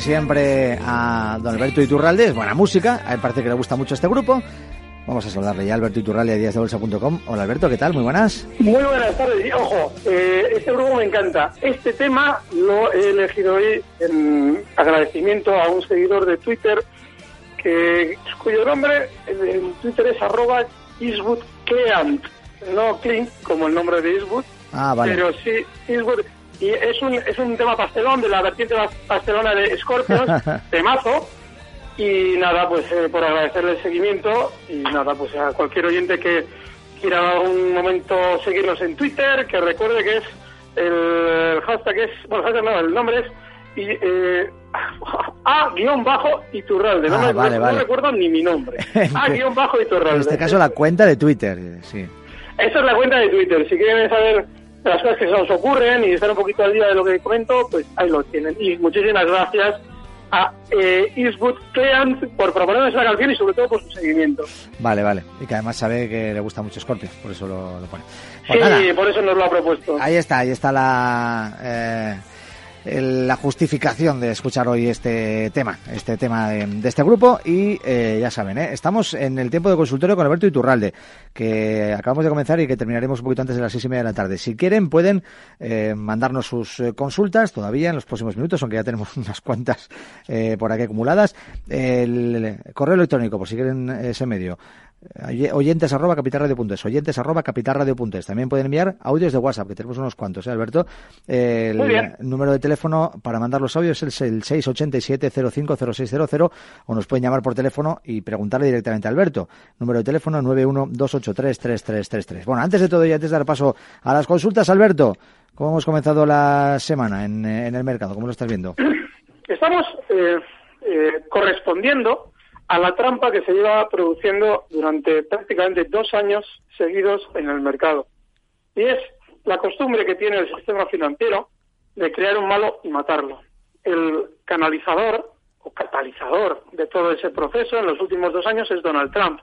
Siempre a don Alberto Iturralde, es buena música, a él parece que le gusta mucho este grupo. Vamos a saludarle ya Alberto Iturralde de díasdebolsa.com. Hola Alberto, ¿qué tal? Muy buenas. Muy buenas tardes. Y, ojo, eh, este grupo me encanta. Este tema lo he elegido hoy en agradecimiento a un seguidor de Twitter que cuyo nombre en Twitter es arroba Eastwood No Clint, como el nombre de Eastwood, ah, vale. pero sí Eastwood y es un, es un tema pastelón de la vertiente pastelona de Scorpions, temazo. Y nada, pues eh, por agradecerle el seguimiento y nada, pues a cualquier oyente que quiera un momento seguirnos en Twitter, que recuerde que es el hashtag es, bueno, hashtag no, el nombre es y, eh, A-Iturralde. No, ah, vale, no, recuerdo ni mi nombre. A-Iturralde. En este caso la cuenta de Twitter, sí. Esa es la cuenta de Twitter. Si quieren saber las cosas que se nos ocurren y estar un poquito al día de lo que comento, pues ahí lo tienen. Y muchísimas gracias a eh, Eastwood Cleant por proponernos la canción y sobre todo por su seguimiento. Vale, vale. Y que además sabe que le gusta mucho Scorpio, por eso lo, pone. Pues sí, por eso nos lo ha propuesto. Ahí está, ahí está la... Eh la justificación de escuchar hoy este tema, este tema de, este grupo y eh, ya saben, ¿eh? estamos en el tiempo de consultorio con Alberto Iturralde, que acabamos de comenzar y que terminaremos un poquito antes de las seis y media de la tarde. Si quieren pueden eh, mandarnos sus consultas todavía en los próximos minutos, aunque ya tenemos unas cuantas por aquí acumuladas. El correo electrónico, por si quieren ese medio, oyentes arroba capitalradio.es, oyentes arroba capitalradio.es. También pueden enviar audios de WhatsApp, que tenemos unos cuantos, ¿eh, Alberto? El número de teléfono para mandar los audios es el 687-050600 o nos pueden llamar por teléfono y preguntarle directamente a Alberto. Número de teléfono 912833333. Bueno, antes de todo y antes de dar paso a las consultas, Alberto, ¿cómo hemos comenzado la semana en, el mercado? ¿Cómo lo estás viendo? Estamos eh, eh, correspondiendo a la trampa que se lleva produciendo durante prácticamente dos años seguidos en el mercado. Y es la costumbre que tiene el sistema financiero de crear un malo y matarlo. El canalizador o catalizador de todo ese proceso en los últimos dos años es Donald Trump.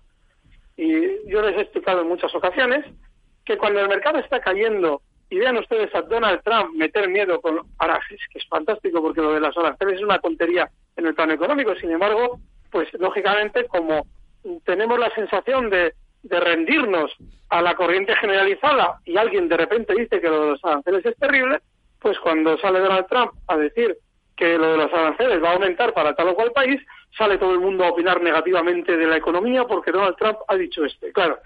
Y yo les he explicado en muchas ocasiones que cuando el mercado está cayendo y vean ustedes a Donald Trump meter miedo con arajes, que es fantástico porque lo de las aranceles es una tontería en el plano económico, sin embargo, pues lógicamente como tenemos la sensación de, rendirnos a la corriente generalizada y alguien de repente dice que lo de los aranceles es terrible, pues cuando sale Donald Trump a decir que lo de los aranceles va a aumentar para tal o cual país, sale todo el mundo a opinar negativamente de la economía porque Donald Trump ha dicho esto. claro,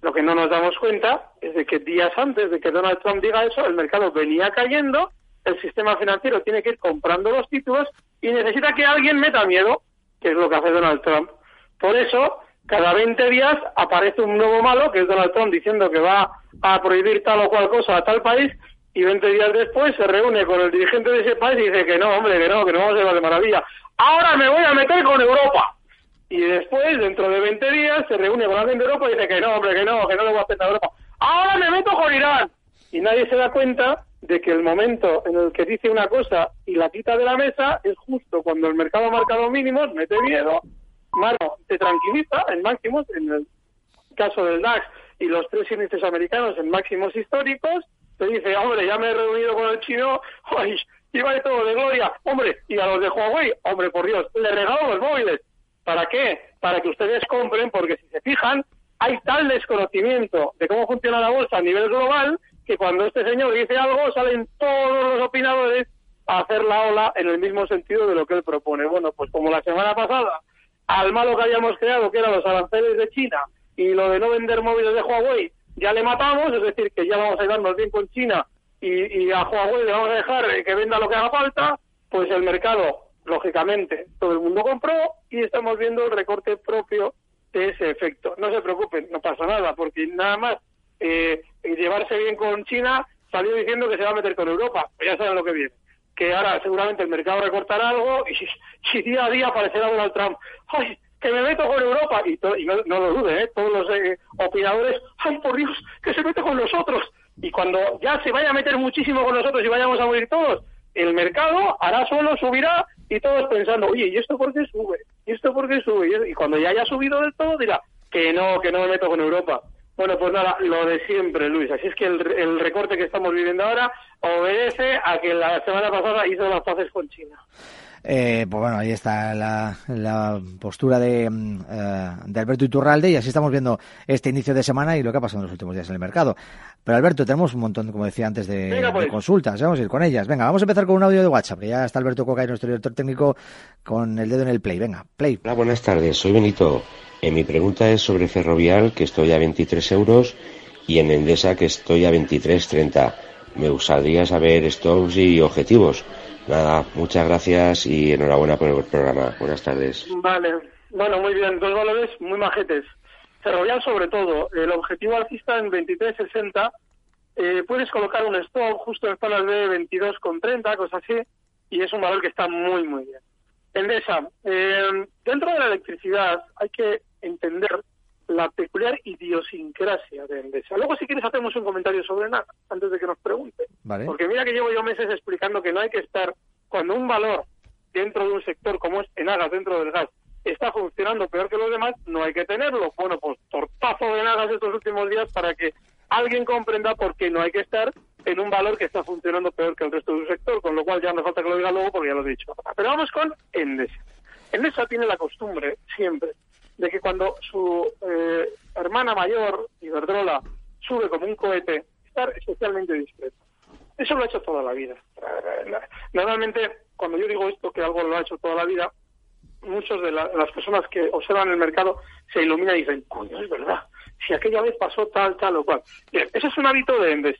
lo que no nos damos cuenta es de que días antes de que Donald Trump diga eso, el mercado venía cayendo, el sistema financiero tiene que ir comprando los títulos y necesita que alguien meta miedo que es lo que hace Donald Trump. Por eso, cada 20 días aparece un nuevo malo, que es Donald Trump, diciendo que va a prohibir tal o cual cosa a tal país, y 20 días después se reúne con el dirigente de ese país y dice que no, hombre, que no, que no vamos a llevar de maravilla. Ahora me voy a meter con Europa. Y después, dentro de 20 días, se reúne con alguien de Europa y dice que no, hombre, que no, que no le voy a aceptar a Europa. Ahora me meto con Irán. Y nadie se da cuenta de que el momento en el que dice una cosa y la quita de la mesa es justo cuando el mercado ha marcado mínimos, mete miedo, mano, te tranquiliza en máximos, en el caso del DAX y los tres índices americanos en máximos históricos, te dice, hombre, ya me he reunido con el chino, ¡ay! Iba de todo de gloria, hombre, y a los de Huawei, hombre, por Dios, le regalo los móviles. ¿Para qué? Para que ustedes compren, porque si se fijan, hay tal desconocimiento de cómo funciona la bolsa a nivel global que cuando este señor dice algo salen todos los opinadores a hacer la ola en el mismo sentido de lo que él propone. Bueno, pues como la semana pasada, al malo que habíamos creado, que eran los aranceles de China y lo de no vender móviles de Huawei, ya le matamos, es decir, que ya vamos a llevarnos bien con China y, a Huawei le vamos a dejar que venda lo que haga falta, pues el mercado, lógicamente, todo el mundo compró y estamos viendo el recorte propio de ese efecto. No se preocupen, no pasa nada, porque nada más eh, llevarse bien con China salió diciendo que se va a meter con Europa, pues ya saben lo que viene. Que ahora seguramente el mercado recortará algo y, día a día aparecerá Donald Trump. ¡Ay! que me meto con Europa y, no, lo dude, ¿eh? todos los eh, opinadores, ay por Dios, que se mete con nosotros y cuando ya se vaya a meter muchísimo con nosotros y vayamos a morir todos, el mercado hará solo, subirá y todos pensando, oye, ¿y esto por qué sube? ¿Y esto por qué sube? Y cuando ya haya subido del todo dirá, que no, que no me meto con Europa. Bueno, pues nada, lo de siempre, Luis. Así es que el, el recorte que estamos viviendo ahora obedece a que la semana pasada hizo las paces con China. Eh, pues bueno, ahí está la, postura de, eh, de, Alberto Iturralde y así estamos viendo este inicio de semana y lo que ha pasado en los últimos días en el mercado. Pero Alberto, tenemos un montón, como decía antes, de, pues. consultas. Vamos a ir con ellas. Venga, vamos a empezar con un audio de WhatsApp, que ya está Alberto Coca, nuestro director técnico, con el dedo en el play. Venga, play. Hola, buenas tardes. Soy Benito. Eh, mi pregunta es sobre Ferrovial, que estoy a 23 euros, y en Endesa, que estoy a 23.30. Me gustaría saber stops y objetivos. Nada, muchas gracias y enhorabuena por el programa. Buenas tardes. Vale, bueno, muy bien, dos valores muy majetes. Ferrovial sobre todo, el objetivo alcista en 23.60, eh, puedes colocar un stop justo en zonas de 22,30, cosas así, y es un valor que está muy, muy bien. Endesa, eh, dentro de la electricidad hay que entender la peculiar idiosincrasia de Endesa. Luego, si quieres, hacemos un comentario sobre nada, antes de que nos pregunte. Porque mira que llevo yo meses explicando que no hay que estar, cuando un valor dentro de un sector como es Enagas, dentro del gas, está funcionando peor que los demás, no hay que tenerlo. Bueno, pues tortazo de Enagas estos últimos días para que alguien comprenda por qué no hay que estar en un valor que está funcionando peor que el resto de su sector, con lo cual ya no falta que lo diga luego porque ya lo he dicho. Pero vamos con Endesa. Endesa tiene la costumbre siempre de que cuando su eh, hermana mayor, Iberdrola, sube como un cohete, estar especialmente discreto. Eso lo ha hecho toda la vida. Normalmente, cuando yo digo esto, que algo lo ha hecho toda la vida, muchas de las personas que observan el mercado se iluminan y dicen, coño, es verdad, si aquella vez pasó tal, tal o cual. Bien, eso es un hábito de Endes.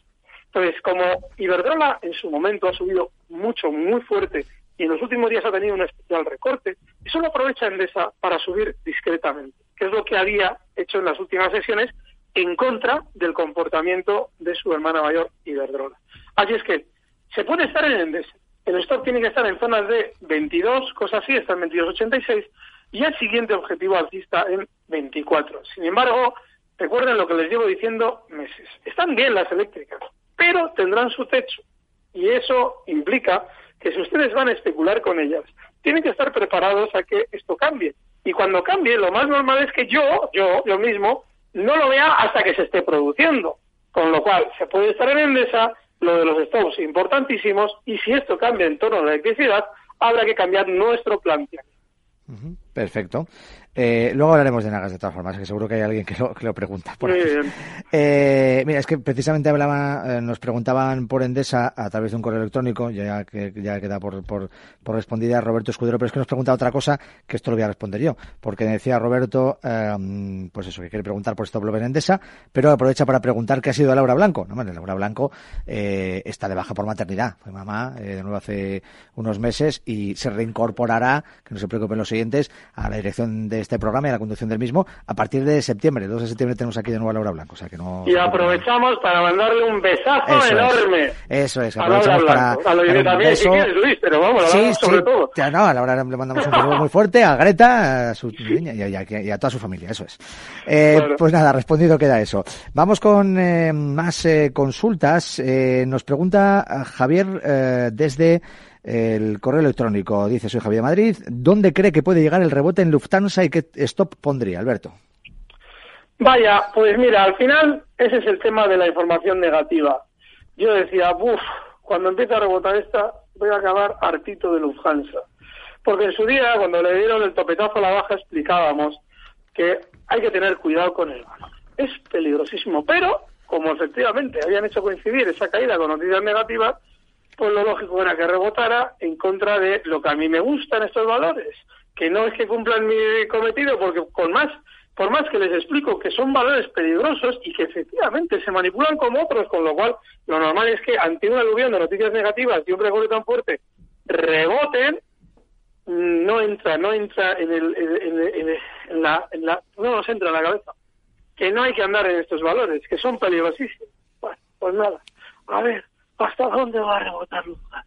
Entonces, como Iberdrola en su momento ha subido mucho, muy fuerte y en los últimos días ha tenido un especial recorte, eso lo aprovecha Endesa para subir discretamente, que es lo que había hecho en las últimas sesiones en contra del comportamiento de su hermana mayor Iberdrola. Así es que se puede estar en Endesa, el stock tiene que estar en zonas de 22, cosas así, está en 22.86, y el siguiente objetivo alcista en 24. Sin embargo, recuerden lo que les llevo diciendo meses. Están bien las eléctricas, pero tendrán su techo. Y eso implica que si ustedes van a especular con ellas, tienen que estar preparados a que esto cambie. Y cuando cambie, lo más normal es que yo, yo, yo mismo, no lo vea hasta que se esté produciendo. Con lo cual, se puede estar en Endesa, lo de los stocks importantísimos, y si esto cambia en torno a la electricidad, habrá que cambiar nuestro planteamiento. Perfecto. Eh, luego hablaremos de Nagas de todas formas, que seguro que hay alguien que lo, que lo pregunta. Por eh, mira, es que precisamente hablaba, eh, nos preguntaban por Endesa a través de un correo electrónico, ya que ya queda por, por, por respondida Roberto Escudero, pero es que nos pregunta otra cosa que esto lo voy a responder yo, porque decía Roberto, em, pues eso, que quiere preguntar por Stop en Endesa, pero aprovecha para preguntar qué ha sido de Laura Blanco. No, bueno, Laura Blanco está de baja por maternidad, fue mamá de nuevo hace unos meses y se reincorporará, que no se preocupen los siguientes, a la dirección de este programa y a la conducción del mismo a partir de septiembre. El 2 de septiembre tenemos aquí de nuevo a Laura Blanco. O sea que no, y aprovechamos para mandarle un besazo enorme. eso es, aprovechamos para. A lo también, si quieres, Luis, pero vamos, sí, sobre sí. todo. Ya, no, a Laura le mandamos un saludo muy fuerte, a Greta, a su niña y a, y a, toda su familia, eso es. Eh, Pues nada, respondido queda eso. Vamos con eh, más eh, consultas. Eh, nos pregunta Javier desde el correo electrónico dice, soy Javier Madrid, ¿dónde cree que puede llegar el rebote en Lufthansa y qué stop pondría, Alberto? Vaya, pues mira, al final ese es el tema de la información negativa. Yo decía, uff, cuando empieza a rebotar esta, voy a acabar hartito de Lufthansa. Porque en su día, cuando le dieron el topetazo a la baja, explicábamos que hay que tener cuidado con el valor. Es peligrosísimo, pero como efectivamente habían hecho coincidir esa caída con noticias negativas, lo lógico era que rebotara en contra de lo que a mí me gustan estos valores, que no es que cumplan mi cometido, porque con más, por más que les explico que son valores peligrosos y que efectivamente se manipulan como otros, con lo cual lo normal es que ante una aluvión de noticias negativas y un recorte tan fuerte reboten, no entra, no entra en, el, en, la, en la, no nos entra en la cabeza que no hay que andar en estos valores, que son peligrosísimos. Bueno, pues nada, a ver, ¿hasta dónde va a rebotar Lufthansa?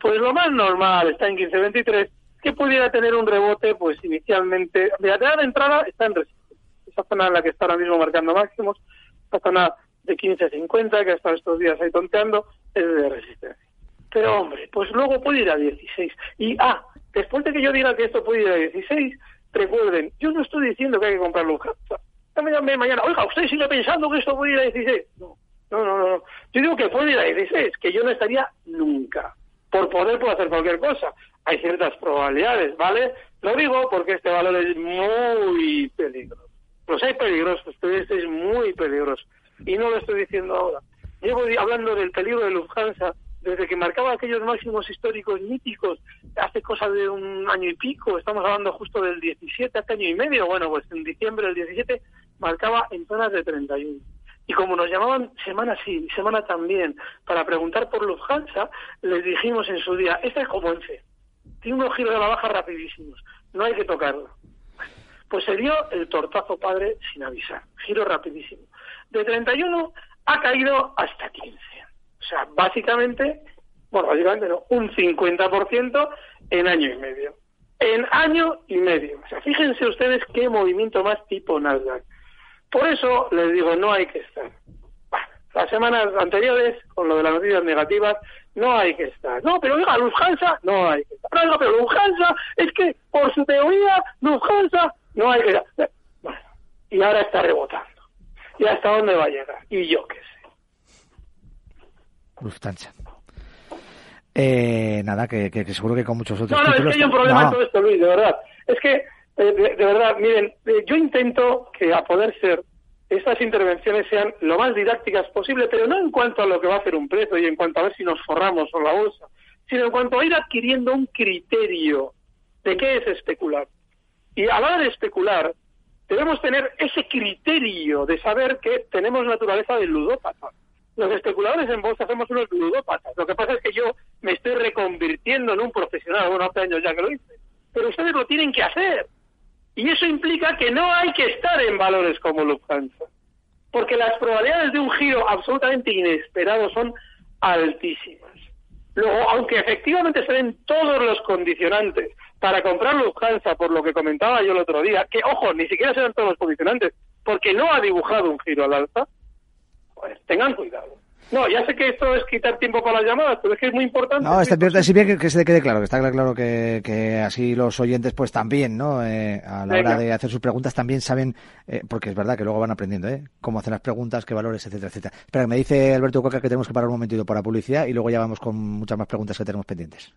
Pues lo más normal está en 15.23, que pudiera tener un rebote, pues inicialmente, de la entrada está en resistencia. Esa zona en la que está ahora mismo marcando máximos, esa zona de 15.50, que hasta estos días ahí tonteando, es de resistencia. Pero hombre, pues luego puede ir a 16. Y, ah, después de que yo diga que esto puede ir a 16, recuerden, yo no estoy diciendo que hay que comprar Lufthansa. mañana, oiga, ¿usted sigue pensando que esto puede ir a 16? No, no, no, no. Yo digo que puede ir a 16, que yo no estaría nunca. Por poder puedo hacer cualquier cosa. Hay ciertas probabilidades, ¿vale? Lo digo porque este valor es muy peligroso. Los hay peligrosos, pero este es muy peligroso. Y no lo estoy diciendo ahora. Llevo hablando del peligro de Lufthansa desde que marcaba aquellos máximos históricos míticos hace cosa de un año y pico, estamos hablando justo del 17 hace año y medio, bueno, pues en diciembre del 17 marcaba en zonas de 31. Y como nos llamaban semana sí, semana también, para preguntar por Lufthansa, les dijimos en su día, esta es como en C, tiene unos giros de la baja rapidísimos, no hay que tocarlo. Pues se dio el tortazo padre sin avisar, giro rapidísimo. De 31 ha caído hasta 15. O sea, básicamente, bueno, básicamente no, un 50% en año y medio. En año y medio. O sea, fíjense ustedes qué movimiento más tipo Nasdaq. Por eso les digo, no hay que estar. las semanas anteriores, con lo de las noticias negativas, no hay que estar. No, pero oiga, Lufthansa, no hay que estar. No, pero Lufthansa, es que por su teoría, Lufthansa, no hay que estar. Bueno, y ahora está rebotando. ¿Y hasta dónde va a llegar? Y yo qué sé. Lufthansa. Eh, nada, que, seguro que con muchos otros. No, no, es que hay un problema en todo esto, Luis, de verdad. Es que eh, de, verdad, miren, eh, yo intento que a poder ser estas intervenciones sean lo más didácticas posible, pero no en cuanto a lo que va a hacer un precio y en cuanto a ver si nos forramos o la bolsa, sino en cuanto a ir adquiriendo un criterio de qué es especular. Y a la hora de especular, debemos tener ese criterio de saber que tenemos naturaleza de ludópata. Los especuladores en bolsa hacemos unos ludópatas. Lo que pasa es que yo me estoy reconvirtiendo en un profesional. Bueno, hace años ya que lo hice. Pero ustedes lo tienen que hacer. Y eso implica que no hay que estar en valores como Lufthansa, porque las probabilidades de un giro absolutamente inesperado son altísimas. Luego, aunque efectivamente se den todos los condicionantes para comprar Lufthansa, por lo que comentaba yo el otro día, que, ojo, ni siquiera se dan todos los condicionantes, porque no ha dibujado un giro al alza, pues tengan cuidado. No, ya sé que esto es quitar tiempo para las llamadas, pero es que es muy importante. No, está bien, sí bien que, se quede claro, que está claro que, que así los oyentes pues también, ¿no? Eh, a la hora de hacer sus preguntas también saben, eh, porque es verdad que luego van aprendiendo, ¿eh? Cómo hacer las preguntas, qué valores, etcétera, etcétera. Espera, me dice Alberto Coca que tenemos que parar un momentito para publicidad y luego ya vamos con muchas más preguntas que tenemos pendientes.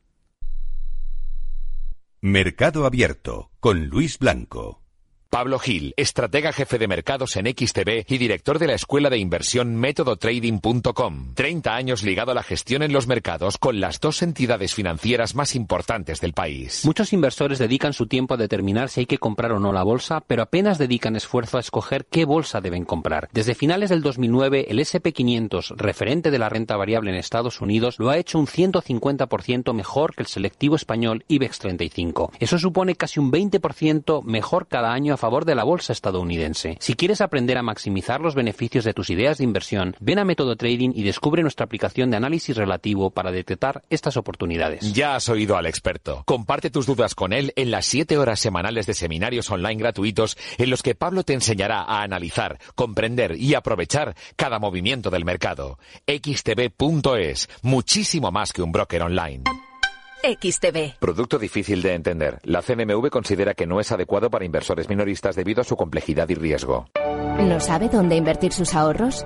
Mercado Abierto con Luis Blanco. Pablo Gil, estratega jefe de mercados en XTB y director de la escuela de inversión métodotrading.com. 30 años ligado a la gestión en los mercados con las dos entidades financieras más importantes del país. Muchos inversores dedican su tiempo a determinar si hay que comprar o no la bolsa, pero apenas dedican esfuerzo a escoger qué bolsa deben comprar. Desde finales del 2009, el SP500, referente de la renta variable en Estados Unidos, lo ha hecho un 150% mejor que el selectivo español IBEX 35. Eso supone casi un 20% mejor cada año favor de la bolsa estadounidense. Si quieres aprender a maximizar los beneficios de tus ideas de inversión, ven a Método Trading y descubre nuestra aplicación de análisis relativo para detectar estas oportunidades. Ya has oído al experto. Comparte tus dudas con él en las 7 horas semanales de seminarios online gratuitos en los que Pablo te enseñará a analizar, comprender y aprovechar cada movimiento del mercado. xtb.es, muchísimo más que un broker online. XTV. Producto difícil de entender. La CNMV considera que no es adecuado para inversores minoristas debido a su complejidad y riesgo. ¿No sabe dónde invertir sus ahorros?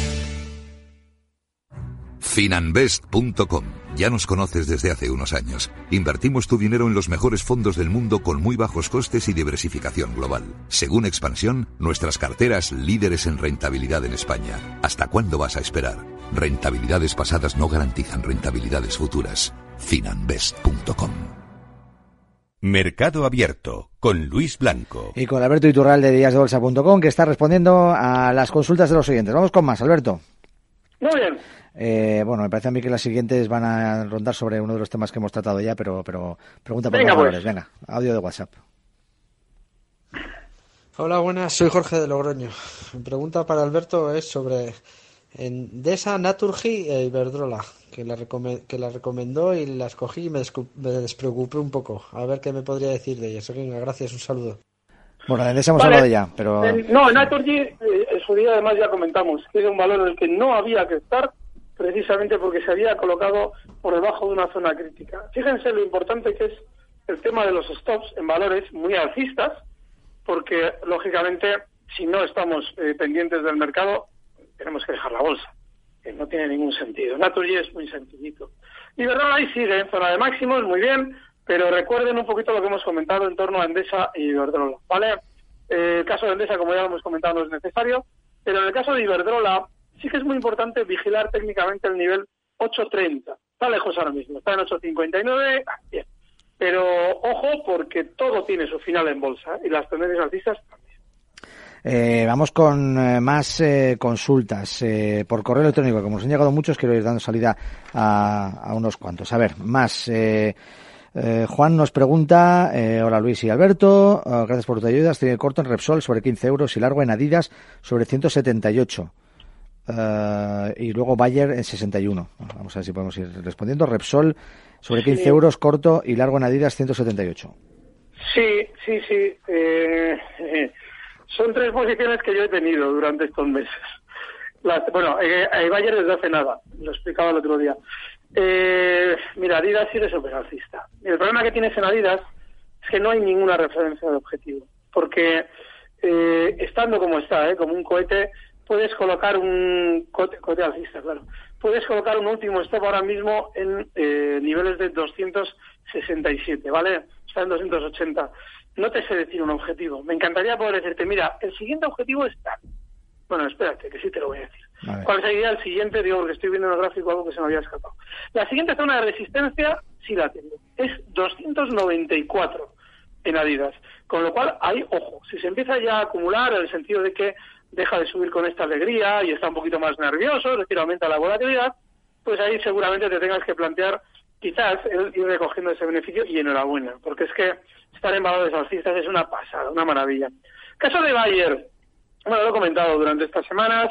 Finanbest.com. Ya nos conoces desde hace unos años. Invertimos tu dinero en los mejores fondos del mundo con muy bajos costes y diversificación global. Según Expansión, nuestras carteras líderes en rentabilidad en España. ¿Hasta cuándo vas a esperar? Rentabilidades pasadas no garantizan rentabilidades futuras. Finanbest.com. Mercado Abierto con Luis Blanco. Y con Alberto Iturral de díasdebolsa.com que está respondiendo a las consultas de los oyentes. Vamos con más, Alberto. Muy bien. Eh, bueno, me parece a mí que las siguientes van a rondar sobre uno de los temas que hemos tratado ya, pero, pero pregunta por Venga, los pues. valores. Venga, audio de WhatsApp. Hola, buenas, soy Jorge de Logroño. Mi pregunta para Alberto es sobre Endesa, Naturgy e Iberdrola, que la, que la recomendó y la escogí y me, me despreocupé un poco. A ver qué me podría decir de ellas. Venga, gracias, un saludo. Bueno, de ese hemos Vale. hablado ya, pero En- no, Naturgy, eh, en su día además ya comentamos que era un valor en el que no había que estar, precisamente porque se había colocado por debajo de una zona crítica. Fíjense lo importante que es el tema de los stops en valores muy alcistas, porque lógicamente si no estamos eh, pendientes del mercado, tenemos que dejar la bolsa, que no tiene ningún sentido. Naturgy es muy sencillito. Verdad, ahí sigue en zona de máximos, muy bien, pero recuerden un poquito lo que hemos comentado en torno a Endesa y Iberdrola, ¿vale? Eh, el caso de Endesa, como ya lo hemos comentado, no es necesario, pero en el caso de Iberdrola sí que es muy importante vigilar técnicamente el nivel 8.30. Está lejos ahora mismo, está en 8.59, ah, bien. Pero ojo porque todo tiene su final en bolsa ¿eh? y las tendencias alcistas eh, vamos con eh, más eh, consultas eh, por correo electrónico. Como nos han llegado muchos, quiero ir dando salida a, a unos cuantos. A ver, más. eh, Juan nos pregunta, eh, hola Luis y Alberto, gracias por tu ayuda. Estoy corto en Repsol sobre 15 euros y largo en Adidas sobre 178. Eh, y luego Bayer en 61. Bueno, Vamos a ver si podemos ir respondiendo. Repsol sobre 15 Sí. euros corto y largo en Adidas 178. Sí, sí, sí. eh, eh, son tres posiciones que yo he tenido durante estos meses. Las- bueno, eh, eh, Bayer desde hace nada, lo explicaba el otro día. Eh, mira, Adidas sí es súper alcista. El problema que tienes en Adidas es que no hay ninguna referencia de objetivo. Porque eh, estando como está, eh, como un cohete, puedes colocar un cohete, cohete alcista, claro. Puedes colocar un último stop ahora mismo en eh, niveles de 267, ¿vale? Está en 280. No te sé decir un objetivo. Me encantaría poder decirte, mira, el siguiente objetivo es tal. Bueno, espérate, que sí te lo voy a decir. ¿Cuál sería el siguiente? Digo, porque estoy viendo en el gráfico algo que se me había escapado. La siguiente zona de resistencia sí la tengo. Es 294 en Adidas. Con lo cual, ahí, ojo, si se empieza ya a acumular en el sentido de que deja de subir con esta alegría y está un poquito más nervioso, es decir, aumenta la volatilidad, pues ahí seguramente te tengas que plantear quizás ir recogiendo ese beneficio y enhorabuena, porque es que estar en valores alcistas es una pasada, una maravilla. Caso de Bayer, bueno, lo he comentado durante estas semanas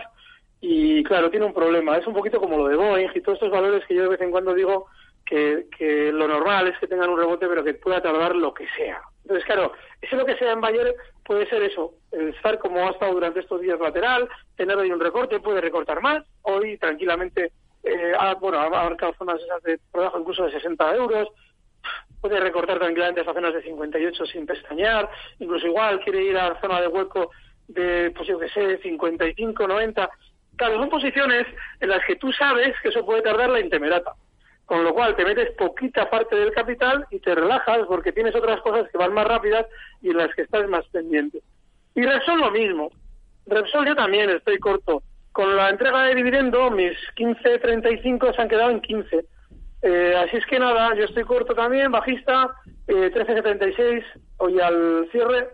y claro, tiene un problema, es un poquito como lo de Boeing y todos estos valores que yo de vez en cuando digo que lo normal es que tengan un rebote pero que pueda tardar lo que sea. Entonces, claro, ese lo que sea en Bayer puede ser eso, estar como ha estado durante estos días lateral, tener ahí un recorte, puede recortar más, hoy tranquilamente, eh, ha, bueno, ha marcado zonas esas de por debajo incluso de 60 euros, puede recortar tranquilamente hasta zonas de 58 sin pestañear, incluso igual quiere ir a la zona de hueco de, pues yo que sé, 55, 90. Claro, son posiciones en las que tú sabes que eso puede tardar la intemerata. Con lo cual te metes poquita parte del capital y te relajas porque tienes otras cosas que van más rápidas y en las que estás más pendiente. Y Repsol lo mismo. Repsol yo también estoy corto. Con la entrega de dividendo, mis 15.35 se han quedado en 15. Eh, así es que nada, yo estoy corto también, bajista, eh, 13.76 hoy al cierre.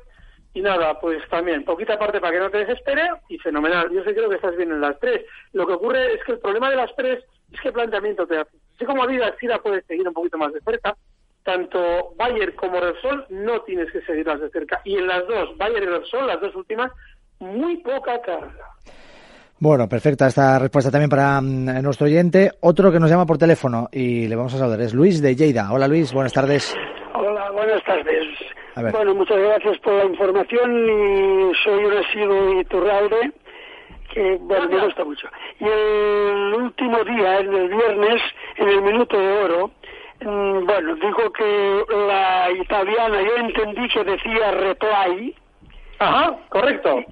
Y nada, pues también, poquita parte para que no te desespere y fenomenal. Yo sé creo que estás bien en las tres. Lo que ocurre es que el problema de las tres es qué planteamiento te hace. Así como Adidas sí la puedes seguir un poquito más de cerca, tanto Bayer como Repsol no tienes que seguirlas de cerca. Y en las dos, Bayer y Repsol, las dos últimas, muy poca carga. Bueno, perfecta esta respuesta también para mm, nuestro oyente. Otro que nos llama por teléfono y le vamos a saludar es Luis de Lleida. Hola Luis, buenas tardes. Hola, buenas tardes. Bueno, muchas gracias por la información y soy un asiduo Iturralde que bueno, me gusta mucho. Y el último día, en el viernes, en el minuto de oro, mm, bueno, dijo que la italiana, yo entendí que decía reply. Ajá, correcto.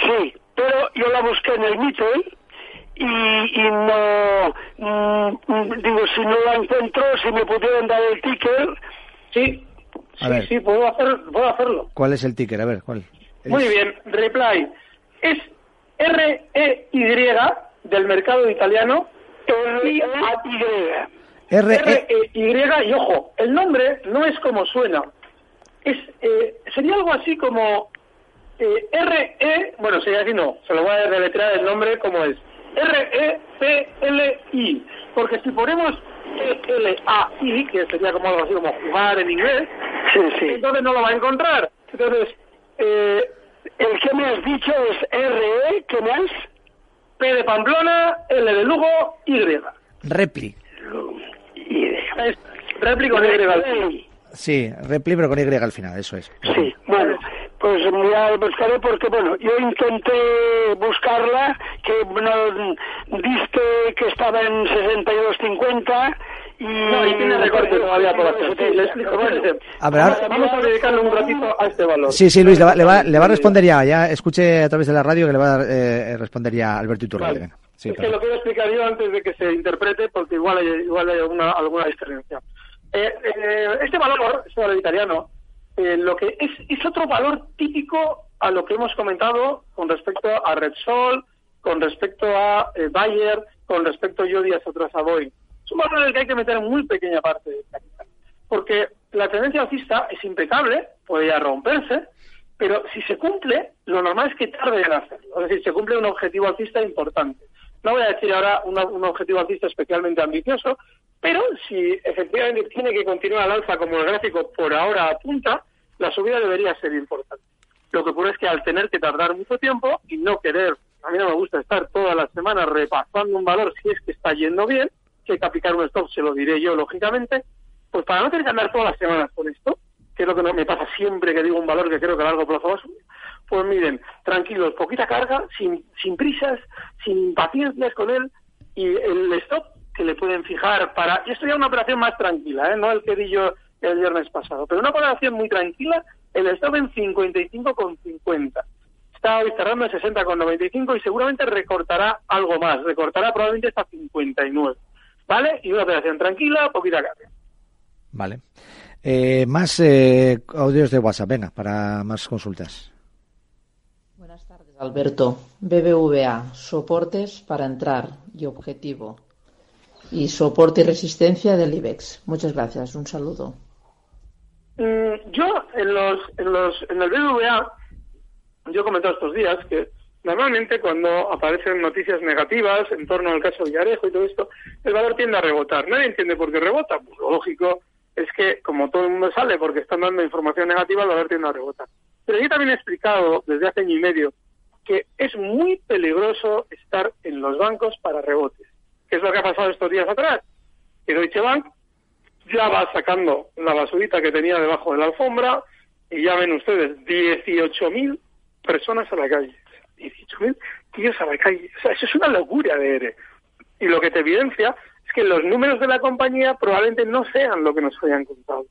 Sí, pero yo la busqué en el Mitel y, y no, mm, digo, si no la encuentro, si me pudieran dar el ticket. Sí, sí, sí, puedo, hacer, puedo hacerlo. ¿Cuál es el ticket? A ver, ¿cuál? Muy bien, reply. Es R-E-Y del mercado italiano. R-E-Y. R-E-Y, y ojo, el nombre no es como suena. Es, eh, sería algo así como eh, R-E, bueno, sería así no, se lo voy a deletrear el nombre como es. R-E-P-L-I. Porque si ponemos E-L-A-I, que sería como algo así como jugar en inglés, entonces no lo va a encontrar. Entonces, eh, el que me has dicho es R-E, ¿qué más? P de Pamplona, L de Lugo, Y. Repli. Es Repli con Y al final. Sí, Repli pero con Y al final, eso es. Sí, bueno, pues ya buscaré porque, bueno, yo intenté buscarla, que no, diste que estaba en 62.50 y... No, y tiene recorte todavía por hacer. Sí, le explico. A ver, ahora- Vamos a dedicarle un ratito a este valor. Sí, sí, Luis, le va, le va, le va a responder ya. Ya escuche a través de la radio que le va a eh, responder ya Alberto Iturralde. Venga. Sí, es que lo quiero explicar yo antes de que se interprete, porque igual hay, igual hay alguna, alguna diferencia. Eh, eh, este valor, este valor italiano, eh, lo que es, es otro valor típico a lo que hemos comentado con respecto a Repsol, con respecto a eh, Bayer, con respecto yo días otras a Boeing. Es un valor en el que hay que meter muy pequeña parte de capital. Porque la tendencia alcista es impecable, puede romperse, pero si se cumple, lo normal es que tarde en hacerlo. Es decir, se cumple un objetivo alcista importante. No voy a decir ahora un objetivo alcista especialmente ambicioso, pero si efectivamente tiene que continuar al alza como el gráfico por ahora apunta, la subida debería ser importante. Lo que ocurre es que al tener que tardar mucho tiempo y no querer, a mí no me gusta estar todas las semanas repasando un valor si es que está yendo bien, que hay que aplicar un stop, se lo diré yo lógicamente, pues para no tener que andar todas las semanas con esto, que es lo que me pasa siempre que digo un valor que creo que a largo plazo va a subir, pues miren, tranquilos, poquita carga, sin, sin prisas, sin paciencias con él, y el stop que le pueden fijar para... Y esto ya es una operación más tranquila, ¿eh? no el que di yo el viernes pasado, pero una operación muy tranquila, el stop en 55,50. Está hoy cerrando en 60,95 y seguramente recortará algo más, recortará probablemente hasta 59. ¿Vale? Y una operación tranquila, poquita carga. Vale. Eh, más eh, audios de WhatsApp, venga, para más consultas. Alberto, BBVA, soportes para entrar y objetivo. Y soporte y resistencia del IBEX. Muchas gracias, un saludo. Mm, yo en los, en los en el BBVA yo he comentado estos días que normalmente cuando aparecen noticias negativas en torno al caso Villarejo y todo esto, el valor tiende a rebotar. Nadie entiende por qué rebota. Pues lo lógico es que como todo el mundo sale porque están dando información negativa, el valor tiende a rebotar. Pero yo también he explicado desde hace año y medio que es muy peligroso estar en los bancos para rebotes. ¿Qué es lo que ha pasado estos días atrás? Que Deutsche Bank ya va sacando la basurita que tenía debajo de la alfombra y ya ven ustedes, 18.000 personas a la calle. 18.000 tíos a la calle. O sea, eso es una locura de ERE. Y lo que te evidencia es que los números de la compañía probablemente no sean lo que nos habían contado.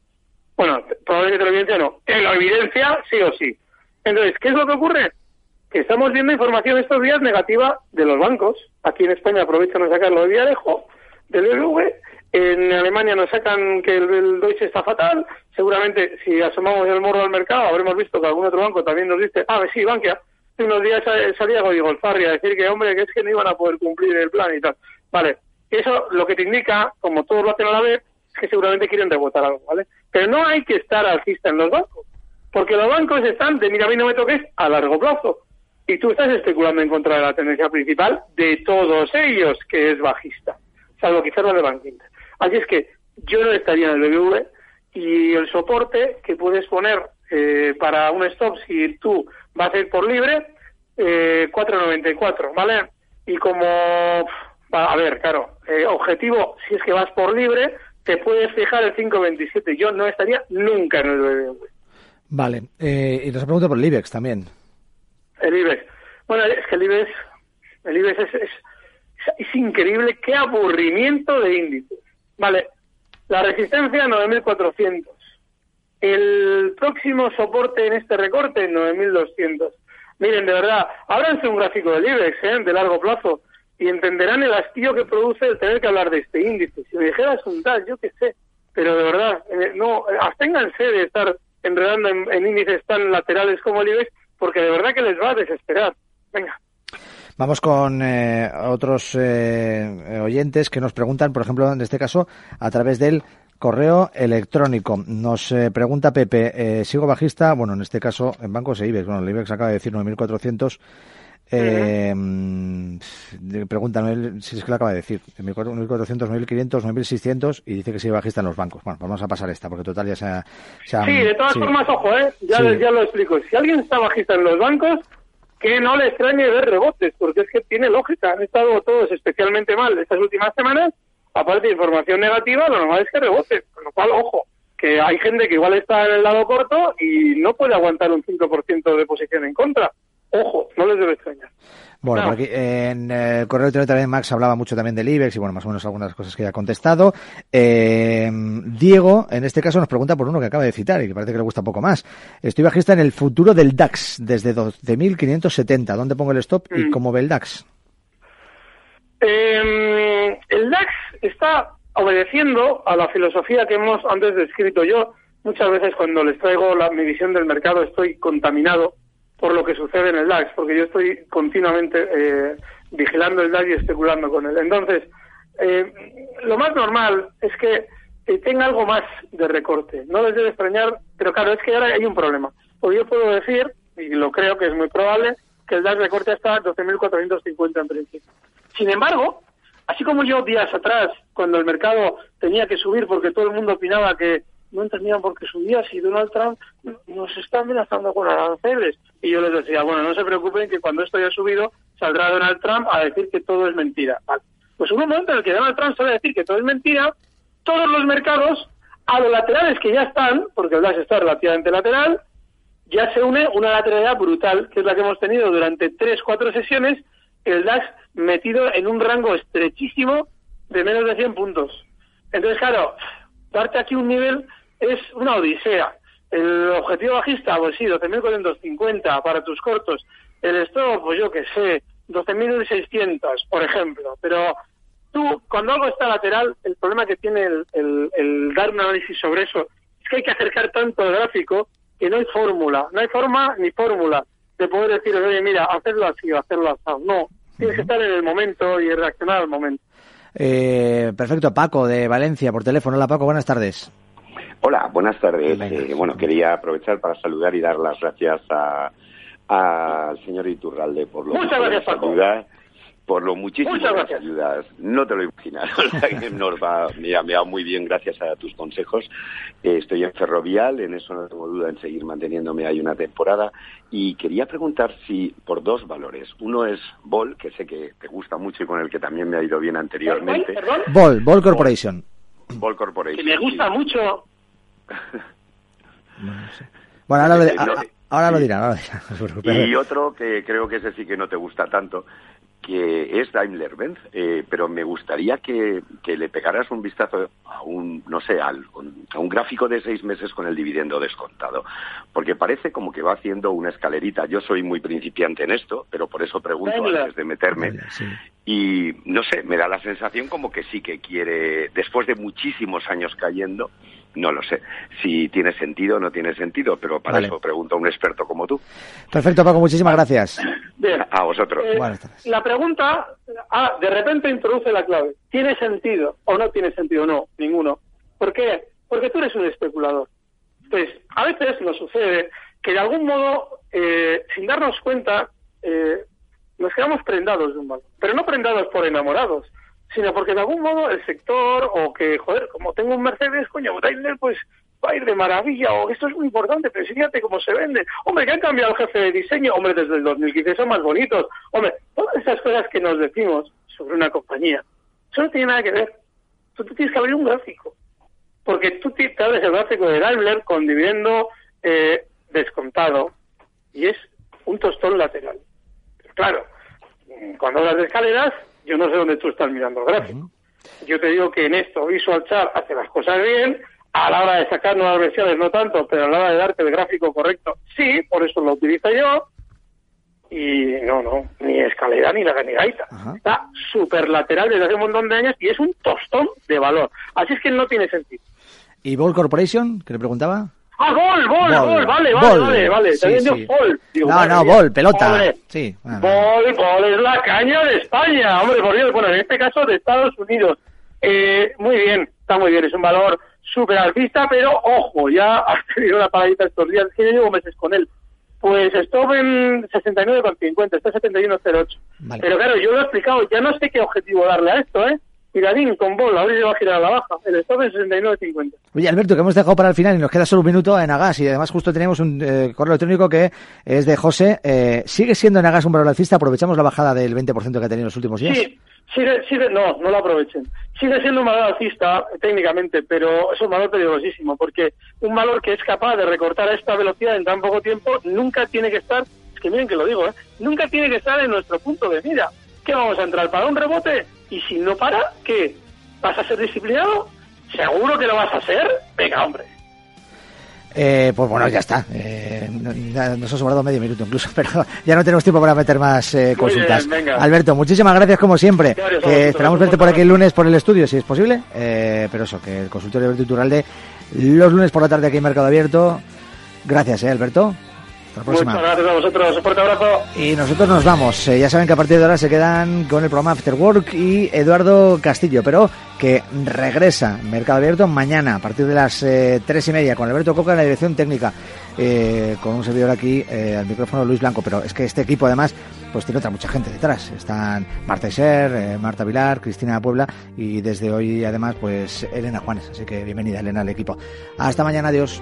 Bueno, probablemente te lo evidencia no. En la evidencia sí o sí. Entonces, ¿qué es lo que ocurre? Que estamos viendo información estos días negativa de los bancos. Aquí en España aprovechan a sacarlo de Villarejo, del BBV. En Alemania nos sacan que el, el Deutsche está fatal. Seguramente, si asomamos el morro al mercado, habremos visto que algún otro banco también nos dice, ah, sí, Bankia. Hace unos días sa- salía Godigo Farri a decir que, hombre, que es que no iban a poder cumplir el plan y tal. Vale, eso lo que te indica, como todos lo hacen a la vez, es que seguramente quieren rebotar algo, ¿vale? Pero no hay que estar alcista en los bancos, porque los bancos están de mira, a mí no me toques a largo plazo. Y tú estás especulando en contra de la tendencia principal de todos ellos, que es bajista, salvo quizás la de Bank Inter. Así es que yo no estaría en el BBV y el soporte que puedes poner eh, para un stop si tú vas a ir por libre, eh, 4.94, ¿vale? y como, a ver, claro, eh, objetivo, si es que vas por libre, te puedes fijar el 5.27. Yo no estaría nunca en el BBV. Vale, eh, y nos pregunta por el IBEX también. El IBEX. Bueno, es que el IBEX, el IBEX es, es, es increíble, qué aburrimiento de índice. Vale, la resistencia 9.400. El próximo soporte en este recorte 9.200. Miren, de verdad, ábranse un gráfico del IBEX, ¿eh? de largo plazo, y entenderán el hastío que produce el tener que hablar de este índice. Si me dijeras un tal, yo qué sé, pero de verdad, eh, no, absténganse de estar enredando en, índices tan laterales como el IBEX, porque de verdad que les va a desesperar. Venga. Vamos con eh, otros eh, oyentes que nos preguntan, por ejemplo, en este caso, a través del correo electrónico. Nos eh, pregunta Pepe, ¿sigo bajista? Bueno, en este caso, en bancos e IBEX. Bueno, el IBEX acaba de decir 9.400. Eh, Preguntan si es que lo acaba de decir, 1.400, 1.500, 1.600 y dice que sigue bajista en los bancos. Bueno, vamos a pasar esta porque total ya se ha... sí, de todas formas, ojo, ¿eh? ya, ya lo explico. Si alguien está bajista en los bancos, que no le extrañe ver rebotes, porque es que tiene lógica. Han estado todos especialmente mal estas últimas semanas. Aparte de información negativa, lo normal es que rebote. Con lo cual, ojo, que hay gente que igual está en el lado corto y no puede aguantar un 5% de posición en contra. Ojo, no les debe extrañar. Bueno, aquí en el correo electrónico también Max hablaba mucho también del IBEX y bueno, más o menos algunas cosas que ya ha contestado. Eh, Diego, en este caso, nos pregunta por uno que acaba de citar y que parece que le gusta poco más. Estoy bajista en el futuro del DAX desde 12.570. ¿Dónde pongo el stop y mm. cómo ve el DAX? Em, el DAX está obedeciendo a la filosofía que hemos antes descrito yo. Muchas veces cuando les traigo la, mi visión del mercado estoy contaminado por lo que sucede en el DAX, porque yo estoy continuamente eh, vigilando el DAX y especulando con él. Entonces, eh, lo más normal es que tenga algo más de recorte. No les debe extrañar, pero claro, es que ahora hay un problema. Porque yo puedo decir, y lo creo que es muy probable, que el DAX recorte hasta 12.450 en principio. Sin embargo, así como yo días atrás, cuando el mercado tenía que subir porque todo el mundo opinaba que no entendían por qué subía si Donald Trump nos está amenazando con aranceles. Y yo les decía, bueno, no se preocupen que cuando esto haya subido saldrá Donald Trump a decir que todo es mentira. Pues hubo un momento en el que Donald Trump sale a decir que todo es mentira, todos los mercados, a los laterales que ya están, porque el DAX está relativamente lateral, ya se une una lateralidad brutal, que es la que hemos tenido durante tres, cuatro sesiones, el DAX metido en un rango estrechísimo de menos de 100 puntos. Entonces, claro, darte aquí un nivel es una odisea. El objetivo bajista, pues sí, 12.450 para tus cortos. El stop, pues yo qué sé, 12.600, por ejemplo. Pero tú, cuando algo está lateral, el problema que tiene el, dar un análisis sobre eso es que hay que acercar tanto el gráfico que no hay fórmula, no hay forma ni fórmula de poder decir, oye, mira, hacerlo así o hacerlo así. No, tienes que estar en el momento y reaccionar al momento. Eh, perfecto, Paco de Valencia por teléfono. Hola Paco, buenas tardes. Hola, buenas tardes. Eh, bueno, quería aprovechar para saludar y dar las gracias al señor Iturralde por lo Muchas gracias, Paco por lo muchísimo que nos ayudas. No te lo imaginas. nos va, mira, me va muy bien gracias a tus consejos. Eh, estoy en Ferrovial, en eso no tengo duda en seguir manteniéndome ahí una temporada. Y quería preguntar si por dos valores. Uno es Vol, que sé que te gusta mucho y con el que también me ha ido bien anteriormente. Vol, Vol Corporation. Vol Corporation. Que me gusta mucho. Bueno, ahora lo, ahora lo dirán, Y otro que creo que ese sí que no te gusta tanto, que es Daimler-Benz, eh, pero me gustaría que, le pegaras un vistazo a un, no sé, a un gráfico de seis meses con el dividendo descontado, porque parece como que va haciendo una escalerita. Yo soy muy principiante en esto, pero por eso pregunto antes de meterme. Y no sé, me da la sensación como que sí que quiere, después de muchísimos años cayendo, no lo sé si tiene sentido o no tiene sentido, pero para eso pregunto a un experto como tú. Perfecto, Paco, muchísimas gracias. Bien. A vosotros. Eh, la pregunta, ah, de repente introduce la clave. ¿Tiene sentido o no tiene sentido? No, ninguno. ¿Por qué? Porque tú eres un especulador. Entonces, a veces nos sucede que de algún modo, eh, sin darnos cuenta, eh, nos quedamos prendados de un valor. Pero no prendados por enamorados, sino porque de algún modo el sector o que, joder, como tengo un Mercedes, coño, Daimler, pues va a ir de maravilla, o esto es muy importante, pero fíjate cómo se vende. Hombre, que han cambiado el jefe de diseño, hombre, desde el 2015 son más bonitos. Hombre, todas esas cosas que nos decimos sobre una compañía, eso no tiene nada que ver. Tú tienes que abrir un gráfico. Porque tú te abres el gráfico de Daimler con dividendo eh, descontado y es un tostón lateral. claro, cuando hablas de escaleras, yo no sé dónde tú estás mirando el gráfico. Yo te digo que en esto Visual Chart hace las cosas bien, a la hora de sacar nuevas versiones no tanto, pero a la hora de darte el gráfico correcto, sí, por eso lo utilizo yo. Y no, no, ni escalera ni la gaita. Está súper lateral desde hace un montón de años y es un tostón de valor. Así es que no tiene sentido. ¿Y Ball Corporation, que le preguntaba? Ah, gol, gol, gol, vale, vale, vale, vale. También sí. Bol. no, no, bol, pelota. sí. Bol, bol es la caña de España, hombre, por Dios. Bueno, en este caso de Estados Unidos. Eh, muy bien, está muy bien, es un valor súper alcista, pero ojo, ya ha tenido una paradita estos días, es que yo llevo meses con él. Pues estuvo en 69,50, está en 71,08. Vale. Pero claro, yo lo he explicado, ya no sé qué objetivo darle a esto, ¿eh? Tiradín con bola, ahora se va a girar a la baja. El stop es 69.50. Oye, Alberto, que hemos dejado para el final y nos queda solo un minuto en Agas y además justo tenemos un eh, correo electrónico que es de José. Eh, ¿Sigue siendo en Agas un valor alcista? ¿Aprovechamos la bajada del 20% que ha tenido en los últimos días? Sí, sigue, sigue, no, no lo aprovechen. Sigue siendo un valor alcista técnicamente, pero es un valor peligrosísimo porque un valor que es capaz de recortar a esta velocidad en tan poco tiempo nunca tiene que estar, es que miren que lo digo, ¿eh? nunca tiene que estar en nuestro punto de mira. ¿Qué vamos a entrar para un rebote? Y si no para, ¿qué? ¿Vas a ser disciplinado? ¿Seguro que lo vas a hacer? Venga, hombre. Eh, pues bueno, ya está. Eh, nos ha sobrado medio minuto incluso, pero ya no tenemos tiempo para meter más eh, consultas. Alberto, muchísimas gracias como siempre. que esperamos verte por aquí el lunes por el estudio, si es posible. Eh, pero eso, que el consultorio Alberto Iturralde los lunes por la tarde aquí en Mercado Abierto. Gracias, eh, Alberto. Muchas gracias a vosotros, un fuerte abrazo. Y nosotros nos vamos. Eh, ya saben que a partir de ahora se quedan con el programa After Work y Eduardo Castillo, pero que regresa Mercado Abierto mañana a partir de las eh, tres y media con Alberto Coca en la dirección técnica. Eh, con un servidor aquí al micrófono Luis Blanco, pero es que este equipo además pues tiene otra mucha gente detrás. Están Marta Iser, Marta Vilar, Cristina Puebla y desde hoy además pues Elena Juanes. Así que bienvenida Elena al equipo. Hasta mañana, adiós.